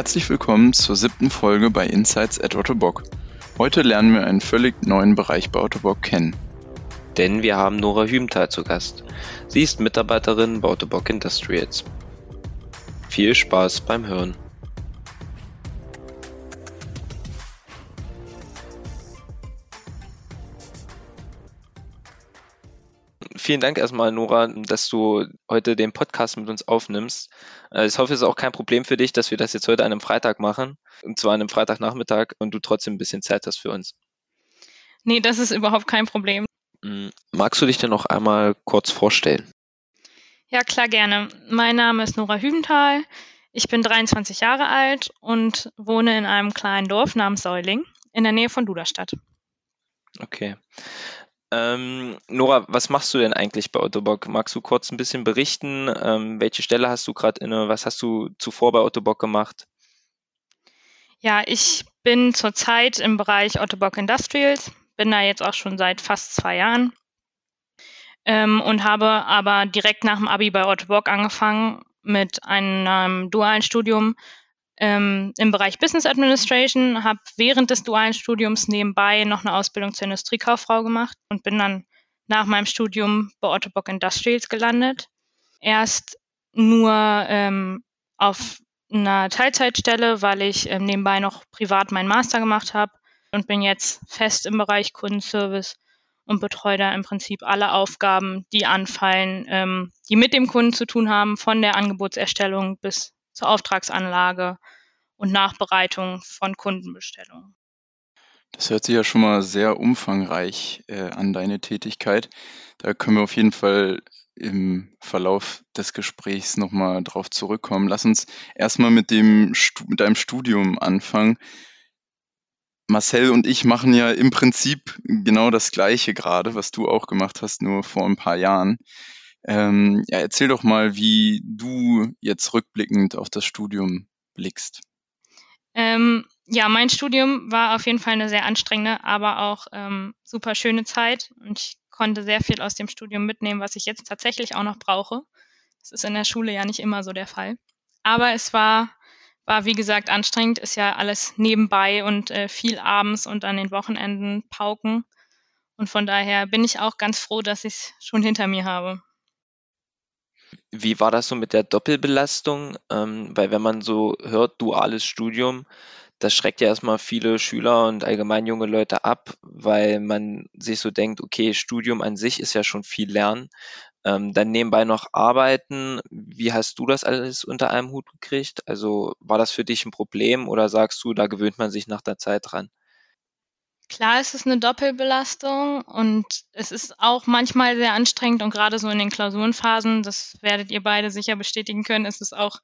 Herzlich willkommen zur siebten Folge bei Insights at Ottobock. Heute lernen wir einen völlig neuen Bereich bei Ottobock kennen. Denn wir haben Nora Hümthal zu Gast. Sie ist Mitarbeiterin bei Ottobock Industrials. Viel Spaß beim Hören. Vielen Dank erstmal, Nora, dass du heute den Podcast mit uns aufnimmst. Äh, ich hoffe, es ist auch kein Problem für dich, dass wir das jetzt heute an einem Freitag machen, und zwar an einem Freitagnachmittag und du trotzdem ein bisschen Zeit hast für uns. Nee, das ist überhaupt kein Problem. Mm, magst du dich denn noch einmal kurz vorstellen? Ja, klar, gerne. Mein Name ist Nora Hübenthal. Ich bin 23 Jahre alt und wohne in einem kleinen Dorf namens Säuling in der Nähe von Duderstadt. Okay. Ähm, Nora, was machst du denn eigentlich bei Ottobock? Magst du kurz ein bisschen berichten? Ähm, welche Stelle hast du gerade inne? Was hast du zuvor bei Ottobock gemacht? Ja, ich bin zurzeit im Bereich Ottobock Industrials, bin da jetzt auch schon seit fast zwei Jahren ähm, und habe aber direkt nach dem Abi bei Ottobock angefangen mit einem dualen Studium ähm, im Bereich Business Administration, habe während des dualen Studiums nebenbei noch eine Ausbildung zur Industriekauffrau gemacht und bin dann nach meinem Studium bei Otto Bock Industrials gelandet. Erst nur ähm, auf einer Teilzeitstelle, weil ich ähm, nebenbei noch privat meinen Master gemacht habe und bin jetzt fest im Bereich Kundenservice und betreue da im Prinzip alle Aufgaben, die anfallen, ähm, die mit dem Kunden zu tun haben, von der Angebotserstellung bis zur Auftragsanlage und Nachbereitung von Kundenbestellungen. Das hört sich ja schon mal sehr umfangreich äh, an deine Tätigkeit. Da können wir auf jeden Fall im Verlauf des Gesprächs nochmal drauf zurückkommen. Lass uns erstmal mit mit deinem Studium anfangen. Marcel und ich machen ja im Prinzip genau das Gleiche gerade, was du auch gemacht hast, nur vor ein paar Jahren. Ähm, ja, erzähl doch mal, wie du jetzt rückblickend auf das Studium blickst. Ähm, ja, mein Studium war auf jeden Fall eine sehr anstrengende, aber auch ähm, super schöne Zeit und ich konnte sehr viel aus dem Studium mitnehmen, was ich jetzt tatsächlich auch noch brauche. Das ist in der Schule ja nicht immer so der Fall. Aber es war, war wie gesagt anstrengend, ist ja alles nebenbei und äh, viel abends und an den Wochenenden pauken. Und von daher bin ich auch ganz froh, dass ich es schon hinter mir habe. Wie war das so mit der Doppelbelastung? Ähm, weil wenn man so hört, duales Studium, das schreckt ja erstmal viele Schüler und allgemein junge Leute ab, weil man sich so denkt, okay, Studium an sich ist ja schon viel Lernen. Ähm, dann nebenbei noch arbeiten. Wie hast du das alles unter einem Hut gekriegt? Also war das für dich ein Problem oder sagst du, da gewöhnt man sich nach der Zeit dran? Klar ist es eine Doppelbelastung und es ist auch manchmal sehr anstrengend und gerade so in den Klausurenphasen, das werdet ihr beide sicher bestätigen können, ist es auch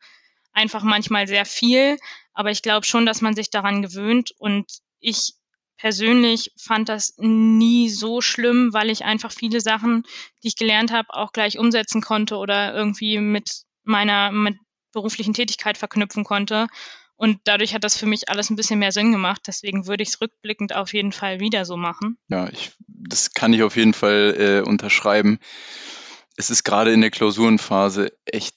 einfach manchmal sehr viel. Aber ich glaube schon, dass man sich daran gewöhnt und ich persönlich fand das nie so schlimm, weil ich einfach viele Sachen, die ich gelernt habe, auch gleich umsetzen konnte oder irgendwie mit meiner mit beruflichen Tätigkeit verknüpfen konnte. Und dadurch hat das für mich alles ein bisschen mehr Sinn gemacht. Deswegen würde ich es rückblickend auf jeden Fall wieder so machen. Ja, ich, das kann ich auf jeden Fall äh, unterschreiben. Es ist gerade in der Klausurenphase echt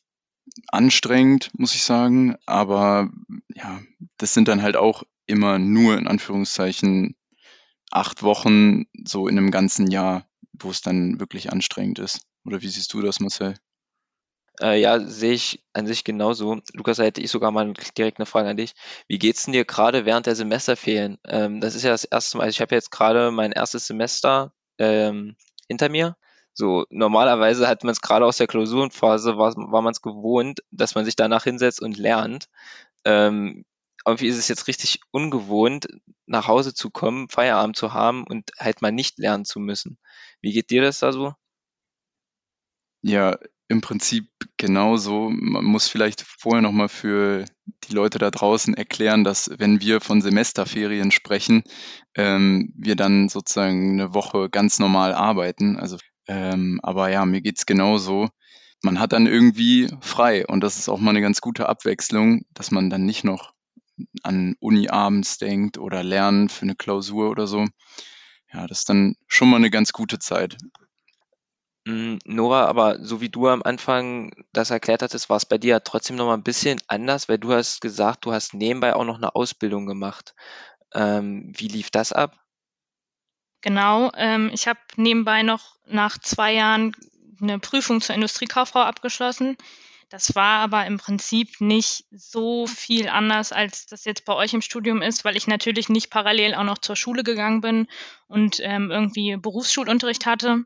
anstrengend, muss ich sagen. Aber ja, das sind dann halt auch immer nur in Anführungszeichen acht Wochen so in einem ganzen Jahr, wo es dann wirklich anstrengend ist. Oder wie siehst du das, Marcel? Äh, ja, sehe ich an sich genauso. Lukas, da hätte ich sogar mal direkt eine Frage an dich. Wie geht's denn dir gerade während der Semesterferien? Ähm, das ist ja das erste Mal, also ich habe jetzt gerade mein erstes Semester ähm, hinter mir. So, normalerweise hat man es gerade aus der Klausurenphase, war, war man es gewohnt, dass man sich danach hinsetzt und lernt. Ähm, irgendwie ist es jetzt richtig ungewohnt, nach Hause zu kommen, Feierabend zu haben und halt mal nicht lernen zu müssen. Wie geht dir das da so? Ja, im Prinzip genauso. Man muss vielleicht vorher noch mal für die Leute da draußen erklären, dass wenn wir von Semesterferien sprechen, ähm, wir dann sozusagen eine Woche ganz normal arbeiten. Also, ähm, aber ja, mir geht's genauso. Man hat dann irgendwie frei und das ist auch mal eine ganz gute Abwechslung, dass man dann nicht noch an Uni abends denkt oder lernen für eine Klausur oder so. Ja, das ist dann schon mal eine ganz gute Zeit. Hm, Nora, aber so wie du am Anfang das erklärt hattest, war es bei dir trotzdem noch mal ein bisschen anders, weil du hast gesagt, du hast nebenbei auch noch eine Ausbildung gemacht. Ähm, wie lief das ab? Genau, ähm, ich habe nebenbei noch nach zwei Jahren eine Prüfung zur Industriekauffrau abgeschlossen. Das war aber im Prinzip nicht so viel anders, als das jetzt bei euch im Studium ist, weil ich natürlich nicht parallel auch noch zur Schule gegangen bin und ähm, irgendwie Berufsschulunterricht hatte,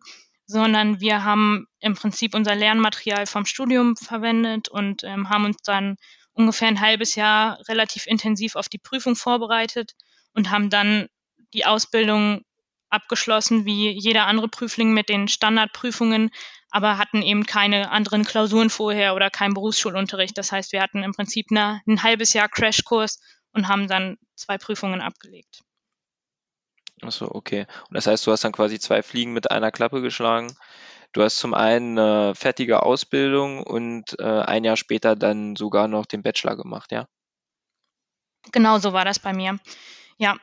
sondern wir haben im Prinzip unser Lernmaterial vom Studium verwendet und ähm, haben uns dann ungefähr ein halbes Jahr relativ intensiv auf die Prüfung vorbereitet und haben dann die Ausbildung abgeschlossen wie jeder andere Prüfling mit den Standardprüfungen, aber hatten eben keine anderen Klausuren vorher oder keinen Berufsschulunterricht. Das heißt, wir hatten im Prinzip eine, ein halbes Jahr Crashkurs und haben dann zwei Prüfungen abgelegt. Achso, okay. Und das heißt, du hast dann quasi zwei Fliegen mit einer Klappe geschlagen. Du hast zum einen eine fertige Ausbildung und äh, ein Jahr später dann sogar noch den Bachelor gemacht, ja? Genau so war das bei mir. Ja,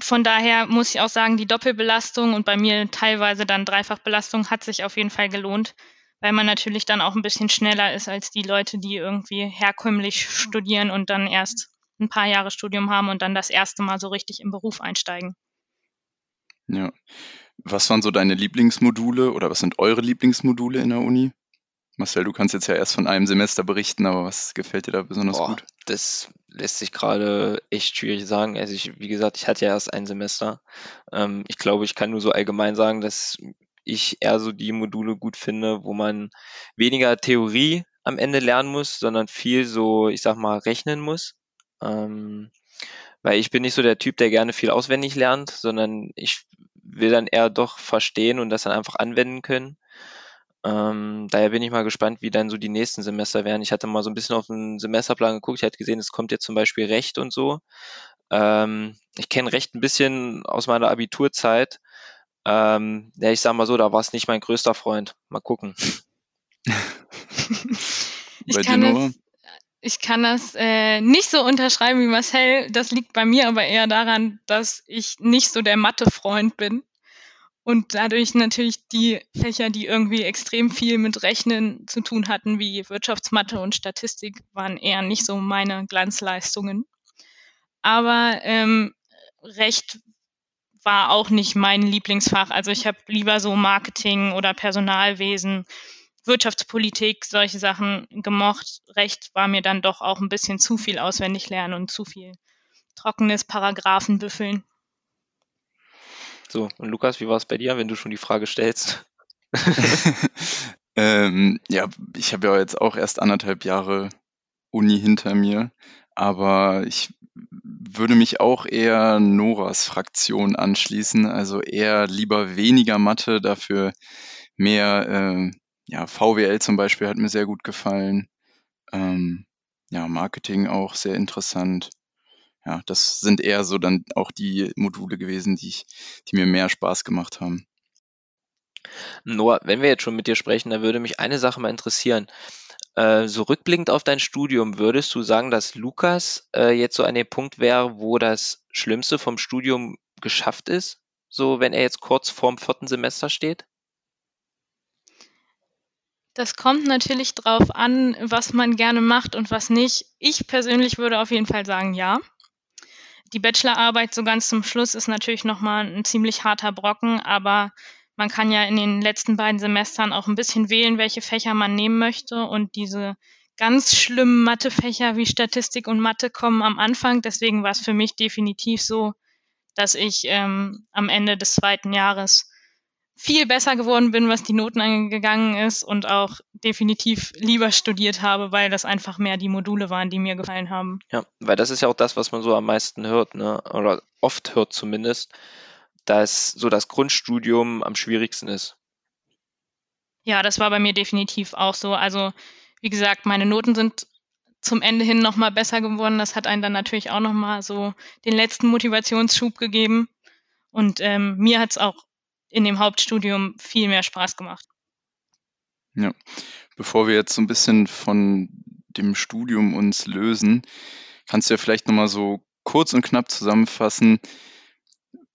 von daher muss ich auch sagen, die Doppelbelastung und bei mir teilweise dann Dreifachbelastung hat sich auf jeden Fall gelohnt, weil man natürlich dann auch ein bisschen schneller ist als die Leute, die irgendwie herkömmlich studieren und dann erst ein paar Jahre Studium haben und dann das erste Mal so richtig im Beruf einsteigen. Ja. Was waren so deine Lieblingsmodule oder was sind eure Lieblingsmodule in der Uni? Marcel, du kannst jetzt ja erst von einem Semester berichten, aber was gefällt dir da besonders Boah, gut? das lässt sich gerade echt schwierig sagen. Also ich, wie gesagt, ich hatte ja erst ein Semester. Ähm, ich glaube, ich kann nur so allgemein sagen, dass ich eher so die Module gut finde, wo man weniger Theorie am Ende lernen muss, sondern viel so, ich sag mal, rechnen muss. Ähm, weil ich bin nicht so der Typ, der gerne viel auswendig lernt, sondern ich will dann eher doch verstehen und das dann einfach anwenden können. Ähm, daher bin ich mal gespannt, wie dann so die nächsten Semester werden. Ich hatte mal so ein bisschen auf den Semesterplan geguckt. Ich hatte gesehen, es kommt jetzt zum Beispiel Recht und so. Ähm, ich kenne Recht ein bisschen aus meiner Abiturzeit. Ähm, ja, ich sag mal so, da war es nicht mein größter Freund. Mal gucken. ich, kann das, ich kann das äh, nicht so unterschreiben wie Marcel. Das liegt bei mir aber eher daran, dass ich nicht so der Mathe-Freund bin. Und dadurch natürlich die Fächer, die irgendwie extrem viel mit Rechnen zu tun hatten, wie Wirtschaftsmathe und Statistik, waren eher nicht so meine Glanzleistungen. Aber ähm, Recht war auch nicht mein Lieblingsfach. Also ich habe lieber so Marketing oder Personalwesen, Wirtschaftspolitik, solche Sachen gemocht. Recht war mir dann doch auch ein bisschen zu viel auswendig lernen und zu viel trockenes Paragraphenbüffeln. So, und Lukas, wie war es bei dir, wenn du schon die Frage stellst? ähm, ja, ich habe ja jetzt auch erst anderthalb Jahre Uni hinter mir, aber ich würde mich auch eher Noras Fraktion anschließen, also eher lieber weniger Mathe, dafür mehr, äh, ja, VWL zum Beispiel hat mir sehr gut gefallen. Ähm, ja, Marketing auch sehr interessant ja, das sind eher so dann auch die Module gewesen, die ich, die mir mehr Spaß gemacht haben. Noah, wenn wir jetzt schon mit dir sprechen, da würde mich eine Sache mal interessieren. Äh, so rückblickend auf dein Studium, würdest du sagen, dass Lukas äh, jetzt so an dem Punkt wäre, wo das Schlimmste vom Studium geschafft ist? So, wenn er jetzt kurz vorm vierten Semester steht? Das kommt natürlich drauf an, was man gerne macht und was nicht. Ich persönlich würde auf jeden Fall sagen, ja. Die Bachelorarbeit so ganz zum Schluss ist natürlich nochmal ein ziemlich harter Brocken, aber man kann ja in den letzten beiden Semestern auch ein bisschen wählen, welche Fächer man nehmen möchte. Und diese ganz schlimmen Mathefächer wie Statistik und Mathe kommen am Anfang. Deswegen war es für mich definitiv so, dass ich ähm, am Ende des zweiten Jahres viel besser geworden bin, was die Noten angegangen ist und auch definitiv lieber studiert habe, weil das einfach mehr die Module waren, die mir gefallen haben. Ja, weil das ist ja auch das, was man so am meisten hört, ne? oder oft hört zumindest, dass so das Grundstudium am schwierigsten ist. Ja, das war bei mir definitiv auch so. Also, wie gesagt, meine Noten sind zum Ende hin nochmal besser geworden. Das hat einen dann natürlich auch nochmal so den letzten Motivationsschub gegeben. Und ähm, mir hat es auch in dem Hauptstudium viel mehr Spaß gemacht. Ja, bevor wir jetzt so ein bisschen von dem Studium uns lösen, kannst du ja vielleicht nochmal so kurz und knapp zusammenfassen,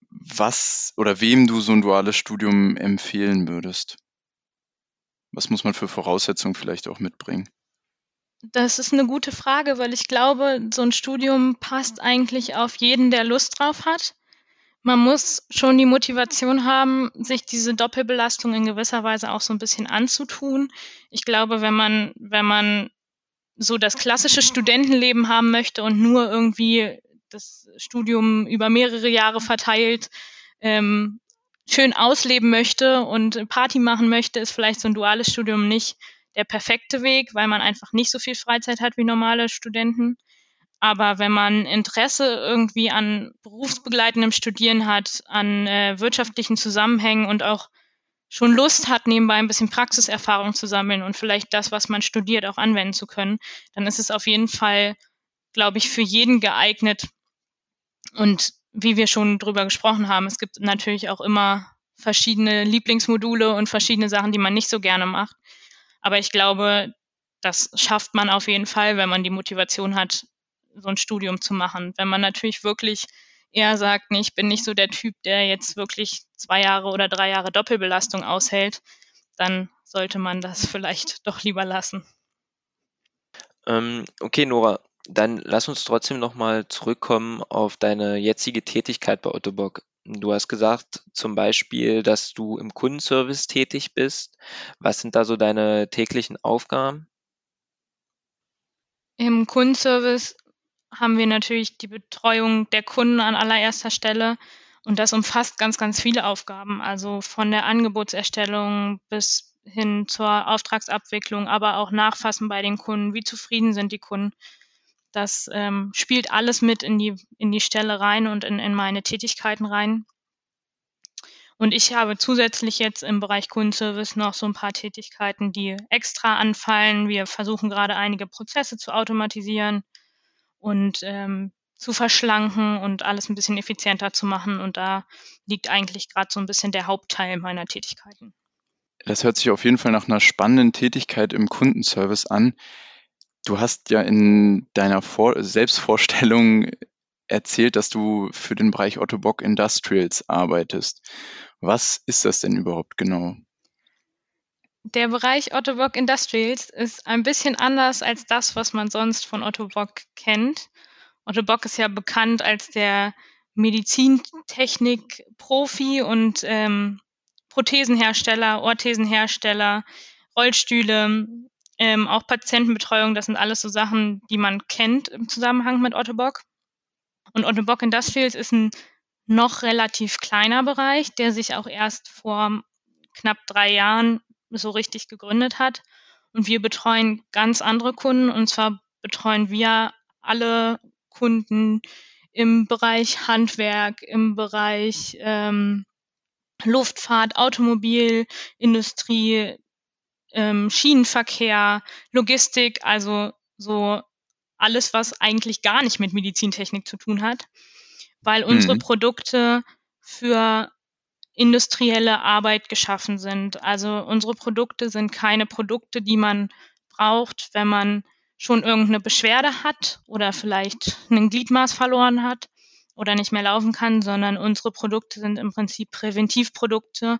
was oder wem du so ein duales Studium empfehlen würdest. was muss man für Voraussetzungen vielleicht auch mitbringen? Das ist eine gute Frage, weil ich glaube, so ein Studium passt eigentlich auf jeden, der Lust drauf hat. Man muss schon die Motivation haben, sich diese Doppelbelastung in gewisser Weise auch so ein bisschen anzutun. Ich glaube, wenn man, wenn man so das klassische Studentenleben haben möchte und nur irgendwie das Studium über mehrere Jahre verteilt ähm, schön ausleben möchte und Party machen möchte, ist vielleicht so ein duales Studium nicht der perfekte Weg, weil man einfach nicht so viel Freizeit hat wie normale Studenten. Aber wenn man Interesse irgendwie an berufsbegleitendem Studieren hat, an äh, wirtschaftlichen Zusammenhängen und auch schon Lust hat, nebenbei ein bisschen Praxiserfahrung zu sammeln und vielleicht das, was man studiert, auch anwenden zu können, dann ist es auf jeden Fall, glaube ich, für jeden geeignet. Und wie wir schon drüber gesprochen haben, es gibt natürlich auch immer verschiedene Lieblingsmodule und verschiedene Sachen, die man nicht so gerne macht. Aber ich glaube, das schafft man auf jeden Fall, wenn man die Motivation hat, so ein Studium zu machen. Wenn man natürlich wirklich eher sagt, nee, ich bin nicht so der Typ, der jetzt wirklich zwei Jahre oder drei Jahre Doppelbelastung aushält, dann sollte man das vielleicht doch lieber lassen. Ähm, okay, Nora, dann lass uns trotzdem nochmal zurückkommen auf deine jetzige Tätigkeit bei Ottobock. Du hast gesagt, zum Beispiel, dass du im Kundenservice tätig bist. Was sind da so deine täglichen Aufgaben? Im Kundenservice haben wir natürlich die Betreuung der Kunden an allererster Stelle. Und das umfasst ganz, ganz viele Aufgaben. Also von der Angebotserstellung bis hin zur Auftragsabwicklung, aber auch Nachfassen bei den Kunden. Wie zufrieden sind die Kunden? Das ähm, spielt alles mit in die, in die Stelle rein und in, in meine Tätigkeiten rein. Und ich habe zusätzlich jetzt im Bereich Kundenservice noch so ein paar Tätigkeiten, die extra anfallen. Wir versuchen gerade einige Prozesse zu automatisieren und ähm, zu verschlanken und alles ein bisschen effizienter zu machen. Und da liegt eigentlich gerade so ein bisschen der Hauptteil meiner Tätigkeiten. Das hört sich auf jeden Fall nach einer spannenden Tätigkeit im Kundenservice an. Du hast ja in deiner Vor Selbstvorstellung erzählt, dass du für den Bereich Otto Bock Industrials arbeitest. Was ist das denn überhaupt genau? Der Bereich Otto Bock Industrials ist ein bisschen anders als das, was man sonst von Otto Bock kennt. Otto Bock ist ja bekannt als der Medizintechnik-Profi und ähm, Prothesenhersteller, Orthesenhersteller, Rollstühle, ähm, auch Patientenbetreuung. Das sind alles so Sachen, die man kennt im Zusammenhang mit Otto Bock. Und Otto Bock Industrials ist ein noch relativ kleiner Bereich, der sich auch erst vor knapp drei Jahren so richtig gegründet hat. Und wir betreuen ganz andere Kunden. Und zwar betreuen wir alle Kunden im Bereich Handwerk, im Bereich ähm, Luftfahrt, Automobilindustrie, ähm, Schienenverkehr, Logistik, also so alles, was eigentlich gar nicht mit Medizintechnik zu tun hat, weil unsere mhm. Produkte für industrielle Arbeit geschaffen sind. Also unsere Produkte sind keine Produkte, die man braucht, wenn man schon irgendeine Beschwerde hat oder vielleicht ein Gliedmaß verloren hat oder nicht mehr laufen kann, sondern unsere Produkte sind im Prinzip Präventivprodukte,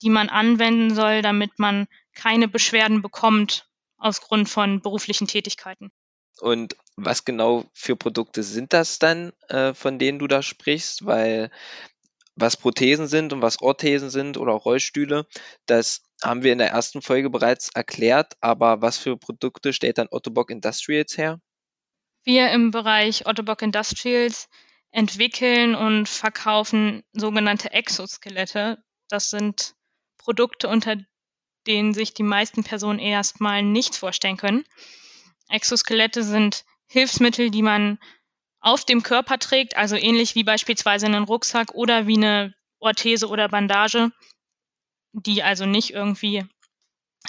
die man anwenden soll, damit man keine Beschwerden bekommt aus Grund von beruflichen Tätigkeiten. Und was genau für Produkte sind das dann, äh, von denen du da sprichst? Weil was Prothesen sind und was Orthesen sind oder auch Rollstühle, das haben wir in der ersten Folge bereits erklärt. Aber was für Produkte stellt dann Ottobock Industrials her? Wir im Bereich Ottobock Industrials entwickeln und verkaufen sogenannte Exoskelette. Das sind Produkte, unter denen sich die meisten Personen erstmal nichts vorstellen können. Exoskelette sind Hilfsmittel, die man auf dem Körper trägt, also ähnlich wie beispielsweise einen Rucksack oder wie eine Orthese oder Bandage, die also nicht irgendwie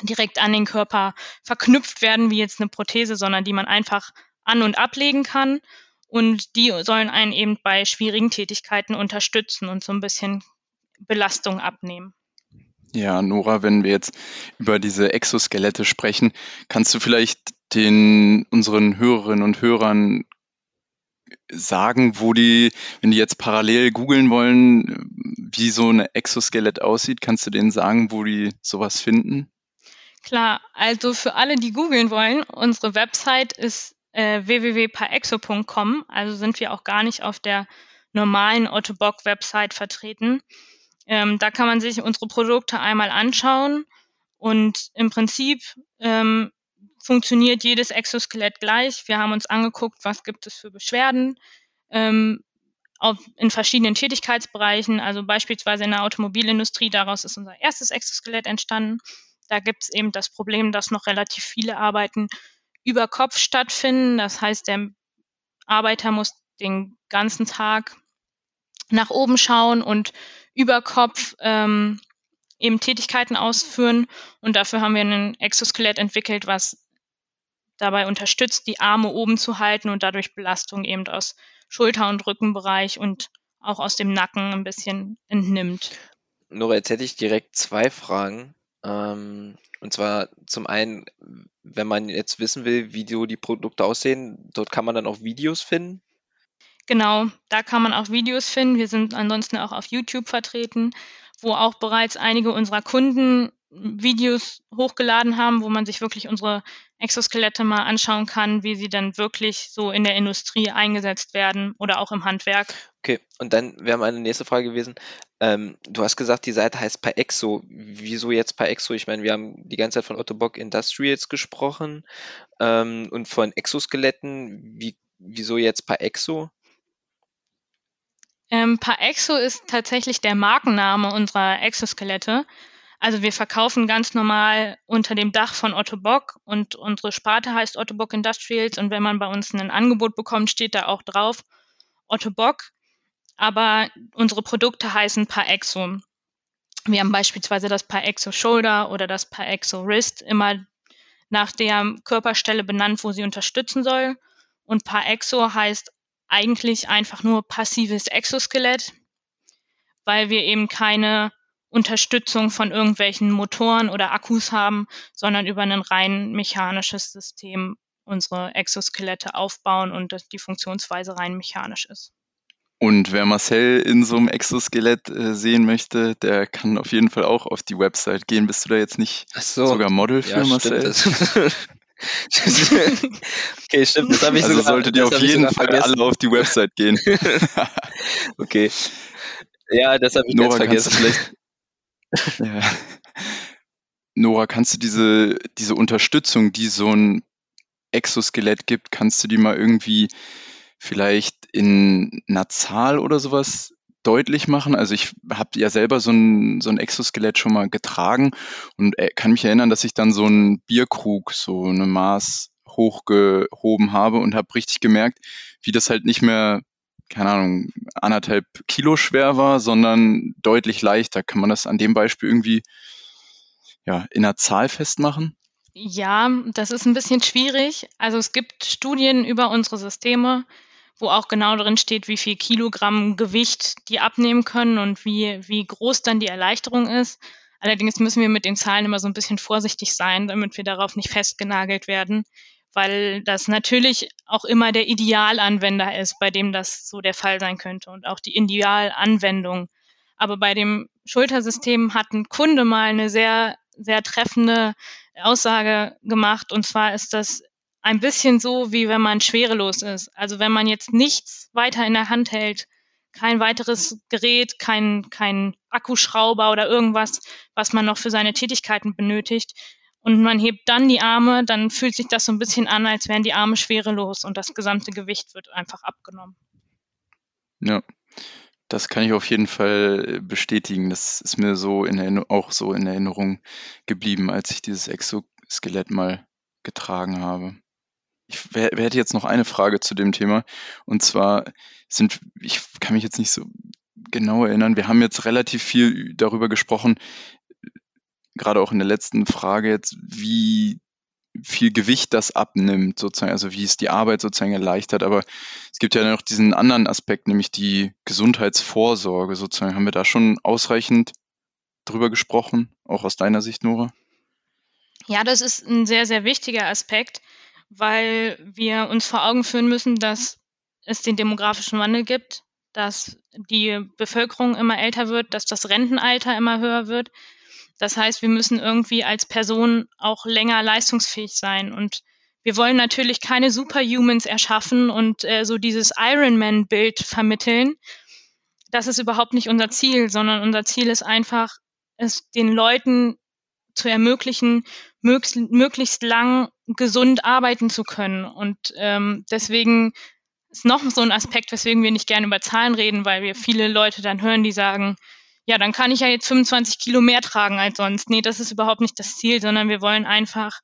direkt an den Körper verknüpft werden wie jetzt eine Prothese, sondern die man einfach an und ablegen kann. Und die sollen einen eben bei schwierigen Tätigkeiten unterstützen und so ein bisschen Belastung abnehmen. Ja, Nora, wenn wir jetzt über diese Exoskelette sprechen, kannst du vielleicht den unseren Hörerinnen und Hörern sagen, wo die, wenn die jetzt parallel googeln wollen, wie so eine Exoskelett aussieht, kannst du denen sagen, wo die sowas finden? Klar, also für alle, die googeln wollen, unsere Website ist äh, www.paexo.com, also sind wir auch gar nicht auf der normalen Otto Bock Website vertreten. Ähm, da kann man sich unsere Produkte einmal anschauen und im Prinzip ähm, funktioniert jedes Exoskelett gleich. Wir haben uns angeguckt, was gibt es für Beschwerden ähm, auf, in verschiedenen Tätigkeitsbereichen, also beispielsweise in der Automobilindustrie. Daraus ist unser erstes Exoskelett entstanden. Da gibt es eben das Problem, dass noch relativ viele Arbeiten über Kopf stattfinden. Das heißt, der Arbeiter muss den ganzen Tag nach oben schauen und über Kopf ähm, eben Tätigkeiten ausführen. Und dafür haben wir ein Exoskelett entwickelt, was dabei unterstützt, die Arme oben zu halten und dadurch Belastung eben aus Schulter- und Rückenbereich und auch aus dem Nacken ein bisschen entnimmt. Nora, jetzt hätte ich direkt zwei Fragen. Ähm, und zwar zum einen, wenn man jetzt wissen will, wie so die Produkte aussehen, dort kann man dann auch Videos finden. Genau, da kann man auch Videos finden. Wir sind ansonsten auch auf YouTube vertreten, wo auch bereits einige unserer Kunden Videos hochgeladen haben, wo man sich wirklich unsere Exoskelette mal anschauen kann, wie sie dann wirklich so in der Industrie eingesetzt werden oder auch im Handwerk. Okay, und dann wäre meine nächste Frage gewesen. Ähm, du hast gesagt, die Seite heißt Paexo. Wieso jetzt Paexo? Ich meine, wir haben die ganze Zeit von Otto Bock Industrials gesprochen ähm, und von Exoskeletten. Wie, wieso jetzt Paexo? Ähm, Paexo ist tatsächlich der Markenname unserer Exoskelette. Also wir verkaufen ganz normal unter dem Dach von Otto Bock und unsere Sparte heißt Otto Bock Industrials und wenn man bei uns ein Angebot bekommt, steht da auch drauf Otto Bock. Aber unsere Produkte heißen Paexo. Wir haben beispielsweise das Paexo Shoulder oder das Paexo Wrist immer nach der Körperstelle benannt, wo sie unterstützen soll. Und Paexo heißt eigentlich einfach nur passives Exoskelett, weil wir eben keine Unterstützung von irgendwelchen Motoren oder Akkus haben, sondern über ein rein mechanisches System unsere Exoskelette aufbauen und die Funktionsweise rein mechanisch ist. Und wer Marcel in so einem Exoskelett äh, sehen möchte, der kann auf jeden Fall auch auf die Website gehen. Bist du da jetzt nicht so. sogar Model für ja, Marcel? Okay, stimmt, das habe ich also sogar, solltet ihr auf jeden Fall vergessen. alle auf die Website gehen. okay. Ja, das habe ich Nora, jetzt vergessen. Ja. Nora, kannst du diese, diese Unterstützung, die so ein Exoskelett gibt, kannst du die mal irgendwie vielleicht in einer Zahl oder sowas deutlich machen? Also ich habe ja selber so ein, so ein Exoskelett schon mal getragen und äh, kann mich erinnern, dass ich dann so einen Bierkrug, so eine Maß hochgehoben habe und habe richtig gemerkt, wie das halt nicht mehr, keine Ahnung, anderthalb Kilo schwer war, sondern deutlich leichter. Kann man das an dem Beispiel irgendwie ja, in einer Zahl festmachen? Ja, das ist ein bisschen schwierig. Also es gibt Studien über unsere Systeme, wo auch genau drin steht, wie viel Kilogramm Gewicht die abnehmen können und wie, wie groß dann die Erleichterung ist. Allerdings müssen wir mit den Zahlen immer so ein bisschen vorsichtig sein, damit wir darauf nicht festgenagelt werden, weil das natürlich auch immer der Idealanwender ist, bei dem das so der Fall sein könnte und auch die Idealanwendung. Aber bei dem Schultersystem hat ein Kunde mal eine sehr, sehr treffende Aussage gemacht. Und zwar ist das ein bisschen so, wie wenn man schwerelos ist. Also wenn man jetzt nichts weiter in der Hand hält, kein weiteres Gerät, kein, kein Akkuschrauber oder irgendwas, was man noch für seine Tätigkeiten benötigt, und man hebt dann die Arme, dann fühlt sich das so ein bisschen an, als wären die Arme schwerelos und das gesamte Gewicht wird einfach abgenommen. Ja, das kann ich auf jeden Fall bestätigen. Das ist mir so in auch so in Erinnerung geblieben, als ich dieses Exoskelett mal getragen habe. Ich hätte jetzt noch eine Frage zu dem Thema. Und zwar sind, ich kann mich jetzt nicht so genau erinnern, wir haben jetzt relativ viel darüber gesprochen, gerade auch in der letzten Frage jetzt, wie viel Gewicht das abnimmt, sozusagen, also wie es die Arbeit sozusagen erleichtert. Aber es gibt ja noch diesen anderen Aspekt, nämlich die Gesundheitsvorsorge sozusagen. Haben wir da schon ausreichend drüber gesprochen, auch aus deiner Sicht, Nora? Ja, das ist ein sehr, sehr wichtiger Aspekt weil wir uns vor Augen führen müssen, dass es den demografischen Wandel gibt, dass die Bevölkerung immer älter wird, dass das Rentenalter immer höher wird. Das heißt, wir müssen irgendwie als Person auch länger leistungsfähig sein. Und wir wollen natürlich keine Superhumans erschaffen und äh, so dieses Ironman-Bild vermitteln. Das ist überhaupt nicht unser Ziel, sondern unser Ziel ist einfach, es den Leuten zu ermöglichen, möglichst, möglichst lang gesund arbeiten zu können. Und ähm, deswegen ist noch so ein Aspekt, weswegen wir nicht gerne über Zahlen reden, weil wir viele Leute dann hören, die sagen, ja, dann kann ich ja jetzt 25 Kilo mehr tragen als sonst. Nee, das ist überhaupt nicht das Ziel, sondern wir wollen einfach,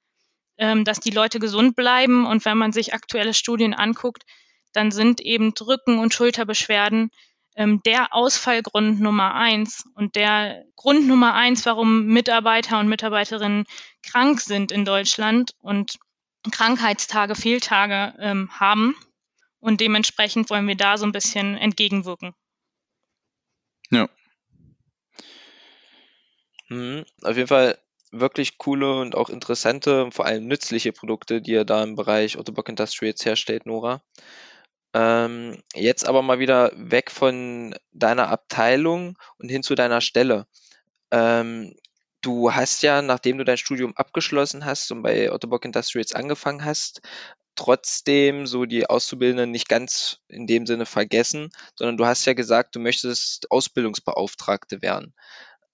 ähm, dass die Leute gesund bleiben. Und wenn man sich aktuelle Studien anguckt, dann sind eben Rücken- und Schulterbeschwerden ähm, der Ausfallgrund Nummer eins und der Grund Nummer eins, warum Mitarbeiter und Mitarbeiterinnen krank sind in Deutschland und Krankheitstage, Fehltage ähm, haben. Und dementsprechend wollen wir da so ein bisschen entgegenwirken. Ja. Mhm. Auf jeden Fall wirklich coole und auch interessante und vor allem nützliche Produkte, die ihr da im Bereich Ottobock Industry jetzt herstellt, Nora. Ähm, jetzt aber mal wieder weg von deiner Abteilung und hin zu deiner Stelle. Ähm, du hast ja, nachdem du dein Studium abgeschlossen hast und bei Ottobock Industries angefangen hast, trotzdem so die Auszubildenden nicht ganz in dem Sinne vergessen, sondern du hast ja gesagt, du möchtest Ausbildungsbeauftragte werden.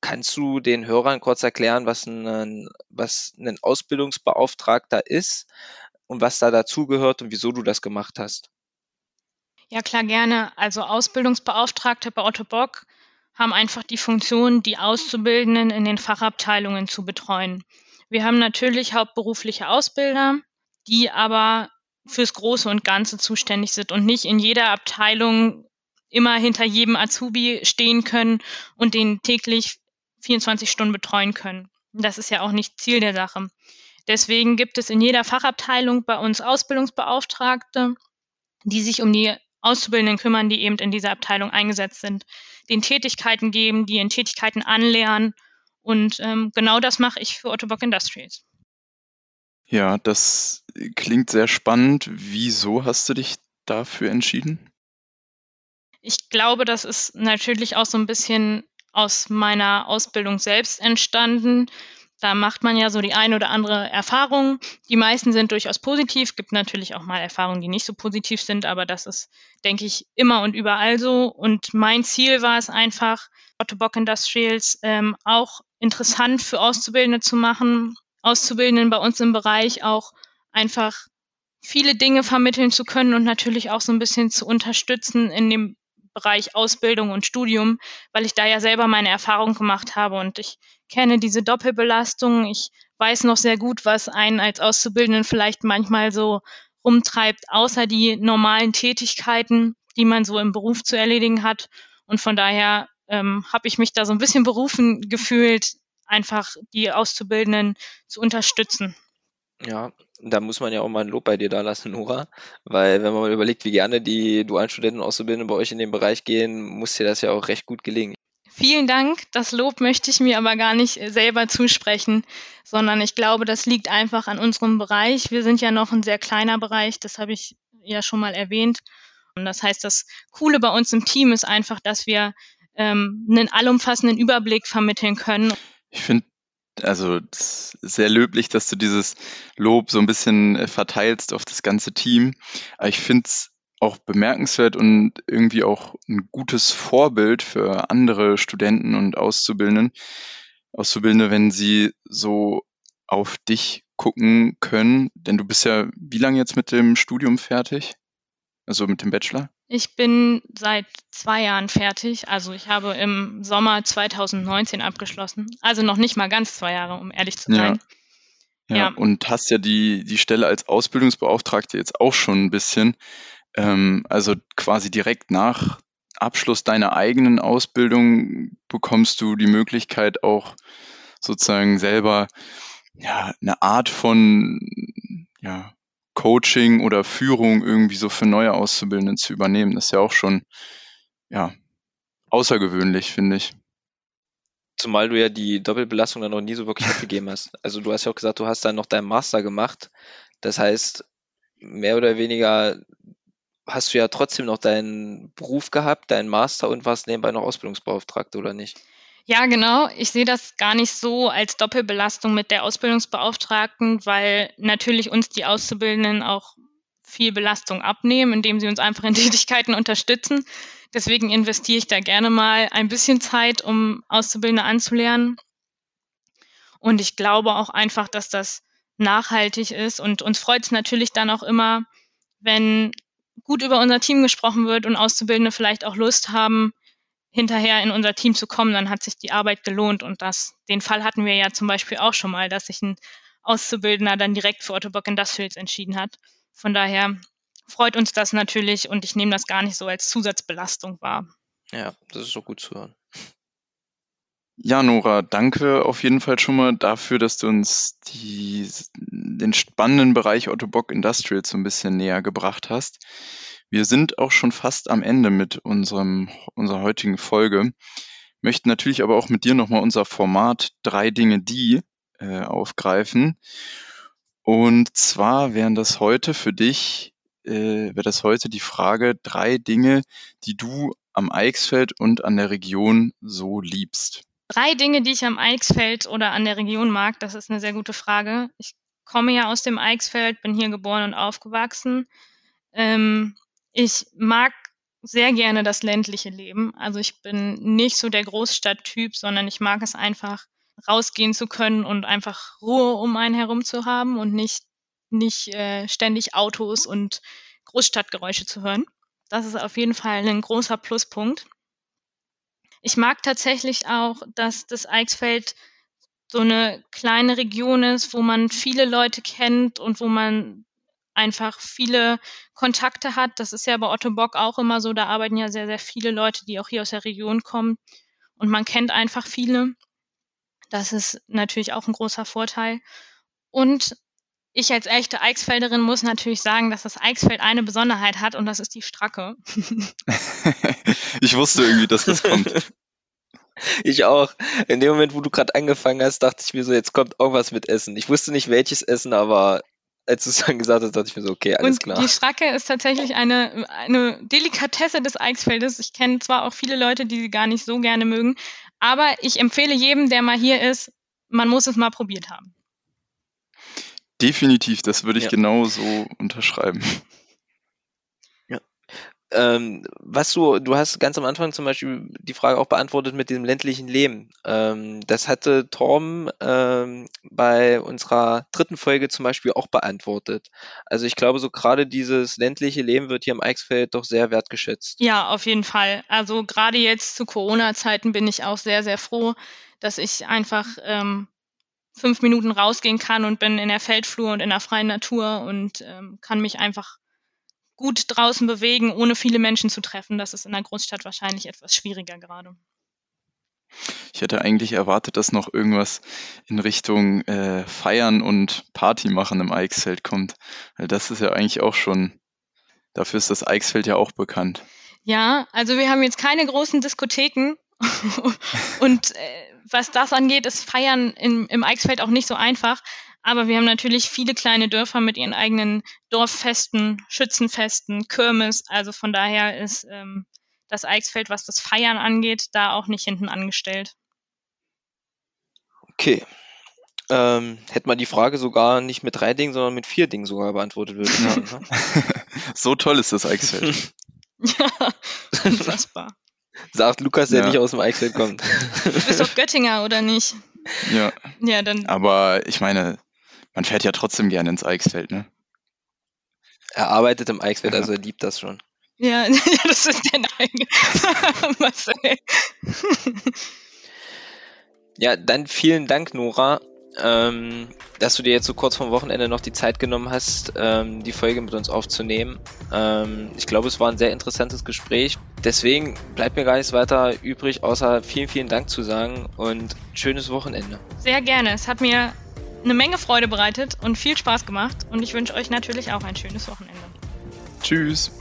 Kannst du den Hörern kurz erklären, was ein, was ein Ausbildungsbeauftragter ist und was da dazugehört und wieso du das gemacht hast? Ja, klar, gerne. Also Ausbildungsbeauftragte bei Otto Bock haben einfach die Funktion, die Auszubildenden in den Fachabteilungen zu betreuen. Wir haben natürlich hauptberufliche Ausbilder, die aber fürs Große und Ganze zuständig sind und nicht in jeder Abteilung immer hinter jedem Azubi stehen können und den täglich 24 Stunden betreuen können. Das ist ja auch nicht Ziel der Sache. Deswegen gibt es in jeder Fachabteilung bei uns Ausbildungsbeauftragte, die sich um die Auszubildenden kümmern, die eben in dieser Abteilung eingesetzt sind, den Tätigkeiten geben, die in Tätigkeiten anlernen. Und ähm, genau das mache ich für Otto Bock Industries. Ja, das klingt sehr spannend. Wieso hast du dich dafür entschieden? Ich glaube, das ist natürlich auch so ein bisschen aus meiner Ausbildung selbst entstanden. Da macht man ja so die eine oder andere Erfahrung. Die meisten sind durchaus positiv. Gibt natürlich auch mal Erfahrungen, die nicht so positiv sind, aber das ist, denke ich, immer und überall so. Und mein Ziel war es einfach, Otto Bock Industrials ähm, auch interessant für Auszubildende zu machen, Auszubildenden bei uns im Bereich auch einfach viele Dinge vermitteln zu können und natürlich auch so ein bisschen zu unterstützen in dem Bereich Ausbildung und Studium, weil ich da ja selber meine Erfahrung gemacht habe und ich kenne diese Doppelbelastung. Ich weiß noch sehr gut, was einen als Auszubildenden vielleicht manchmal so rumtreibt, außer die normalen Tätigkeiten, die man so im Beruf zu erledigen hat. Und von daher ähm, habe ich mich da so ein bisschen berufen gefühlt, einfach die Auszubildenden zu unterstützen. Ja, da muss man ja auch mal ein Lob bei dir da lassen, Nora, weil wenn man mal überlegt, wie gerne die dualen Studenten Auszubildenden bei euch in den Bereich gehen, muss dir das ja auch recht gut gelingen. Vielen Dank. Das Lob möchte ich mir aber gar nicht selber zusprechen, sondern ich glaube, das liegt einfach an unserem Bereich. Wir sind ja noch ein sehr kleiner Bereich, das habe ich ja schon mal erwähnt. Und das heißt, das Coole bei uns im Team ist einfach, dass wir ähm, einen allumfassenden Überblick vermitteln können. Ich finde also sehr löblich, dass du dieses Lob so ein bisschen äh, verteilst auf das ganze Team. Aber ich finde es auch bemerkenswert und irgendwie auch ein gutes Vorbild für andere Studenten und Auszubildenden, Auszubildende, wenn sie so auf dich gucken können. Denn du bist ja wie lange jetzt mit dem Studium fertig? Also mit dem Bachelor? Ich bin seit zwei Jahren fertig. Also ich habe im Sommer 2019 abgeschlossen. Also noch nicht mal ganz zwei Jahre, um ehrlich zu sein. Ja, ja. ja. und hast ja die, die Stelle als Ausbildungsbeauftragte jetzt auch schon ein bisschen. Ähm, also quasi direkt nach Abschluss deiner eigenen Ausbildung bekommst du die Möglichkeit auch sozusagen selber ja, eine Art von ja, Coaching oder Führung irgendwie so für neue Auszubildende zu übernehmen. Das ist ja auch schon ja, außergewöhnlich, finde ich. Zumal du ja die Doppelbelastung dann noch nie so wirklich abgegeben hast. Also du hast ja auch gesagt, du hast dann noch deinen Master gemacht. Das heißt, mehr oder weniger hast du ja trotzdem noch deinen Beruf gehabt, deinen Master und warst nebenbei noch Ausbildungsbeauftragte, oder nicht? Ja, genau. Ich sehe das gar nicht so als Doppelbelastung mit der Ausbildungsbeauftragten, weil natürlich uns die Auszubildenden auch viel Belastung abnehmen, indem sie uns einfach in Tätigkeiten unterstützen. Deswegen investiere ich da gerne mal ein bisschen Zeit, um Auszubildende anzulernen. Und ich glaube auch einfach, dass das nachhaltig ist. Und uns freut es natürlich dann auch immer, wenn gut über unser Team gesprochen wird und Auszubildende vielleicht auch Lust haben, hinterher in unser Team zu kommen, dann hat sich die Arbeit gelohnt. Und das, den Fall hatten wir ja zum Beispiel auch schon mal, dass sich ein Auszubildender dann direkt für Ottobock Industrials entschieden hat. Von daher freut uns das natürlich und ich nehme das gar nicht so als Zusatzbelastung wahr. Ja, das ist so gut zu hören. Ja, Nora, danke auf jeden Fall schon mal dafür, dass du uns die, den spannenden Bereich Ottobock Industrials so ein bisschen näher gebracht hast. Wir sind auch schon fast am Ende mit unserem, unserer heutigen Folge, möchten natürlich aber auch mit dir nochmal unser Format drei Dinge, die äh, aufgreifen. Und zwar wären das heute für dich, äh, wäre das heute die Frage, drei Dinge, die du am Eichsfeld und an der Region so liebst. Drei Dinge, die ich am Eichsfeld oder an der Region mag, das ist eine sehr gute Frage. Ich komme ja aus dem Eichsfeld, bin hier geboren und aufgewachsen. Ähm, ich mag sehr gerne das ländliche Leben. Also ich bin nicht so der Großstadttyp, sondern ich mag es einfach, rausgehen zu können und einfach Ruhe um einen herum zu haben und nicht, nicht äh, ständig Autos und Großstadtgeräusche zu hören. Das ist auf jeden Fall ein großer Pluspunkt. Ich mag tatsächlich auch, dass das Eichsfeld so eine kleine Region ist, wo man viele Leute kennt und wo man einfach viele Kontakte hat. Das ist ja bei Otto Bock auch immer so. Da arbeiten ja sehr, sehr viele Leute, die auch hier aus der Region kommen. Und man kennt einfach viele. Das ist natürlich auch ein großer Vorteil. Und ich als echte Eichsfelderin muss natürlich sagen, dass das Eichsfeld eine Besonderheit hat und das ist die Stracke. ich wusste irgendwie, dass das kommt. Ich auch. In dem Moment, wo du gerade angefangen hast, dachte ich mir so, jetzt kommt irgendwas mit Essen. Ich wusste nicht welches Essen, aber als du es dann gesagt hast, dachte ich mir so, okay, alles und klar. Die Stracke ist tatsächlich eine, eine Delikatesse des Eichsfeldes. Ich kenne zwar auch viele Leute, die sie gar nicht so gerne mögen, aber ich empfehle jedem, der mal hier ist, man muss es mal probiert haben. Definitiv, das würde ich ja. genau so unterschreiben. Ähm, was du, du hast ganz am Anfang zum Beispiel die Frage auch beantwortet mit dem ländlichen Leben. Ähm, das hatte Torm ähm, bei unserer dritten Folge zum Beispiel auch beantwortet. Also ich glaube, so gerade dieses ländliche Leben wird hier im Eichsfeld doch sehr wertgeschätzt. Ja, auf jeden Fall. Also gerade jetzt zu Corona-Zeiten bin ich auch sehr, sehr froh, dass ich einfach ähm, fünf Minuten rausgehen kann und bin in der Feldflur und in der freien Natur und ähm, kann mich einfach gut draußen bewegen, ohne viele Menschen zu treffen. Das ist in der Großstadt wahrscheinlich etwas schwieriger gerade. Ich hätte eigentlich erwartet, dass noch irgendwas in Richtung äh, Feiern und Party machen im Eichsfeld kommt. Weil das ist ja eigentlich auch schon, dafür ist das Eichsfeld ja auch bekannt. Ja, also wir haben jetzt keine großen Diskotheken, und äh, was das angeht, ist Feiern im, im Eichsfeld auch nicht so einfach. Aber wir haben natürlich viele kleine Dörfer mit ihren eigenen Dorffesten, Schützenfesten, Kirmes. Also von daher ist ähm, das Eichsfeld, was das Feiern angeht, da auch nicht hinten angestellt. Okay. Ähm, hätte man die Frage sogar nicht mit drei Dingen, sondern mit vier Dingen sogar beantwortet, würde ich sagen. Ne? so toll ist das Eichsfeld. ja, unfassbar. Sagt Lukas, der ja. nicht aus dem Eichsfeld kommt. Du bist doch Göttinger, oder nicht? Ja. Ja, dann. Aber ich meine, man fährt ja trotzdem gerne ins Eichsfeld, ne? Er arbeitet im Eichsfeld, ja. also er liebt das schon. Ja, das ist der Nein. Marcel. ja, dann vielen Dank, Nora ähm, dass du dir jetzt so kurz vom Wochenende noch die Zeit genommen hast, ähm, die Folge mit uns aufzunehmen. Ähm, ich glaube, es war ein sehr interessantes Gespräch. Deswegen bleibt mir gar nichts weiter übrig, außer vielen, vielen Dank zu sagen und schönes Wochenende. Sehr gerne. Es hat mir eine Menge Freude bereitet und viel Spaß gemacht und ich wünsche euch natürlich auch ein schönes Wochenende. Tschüss.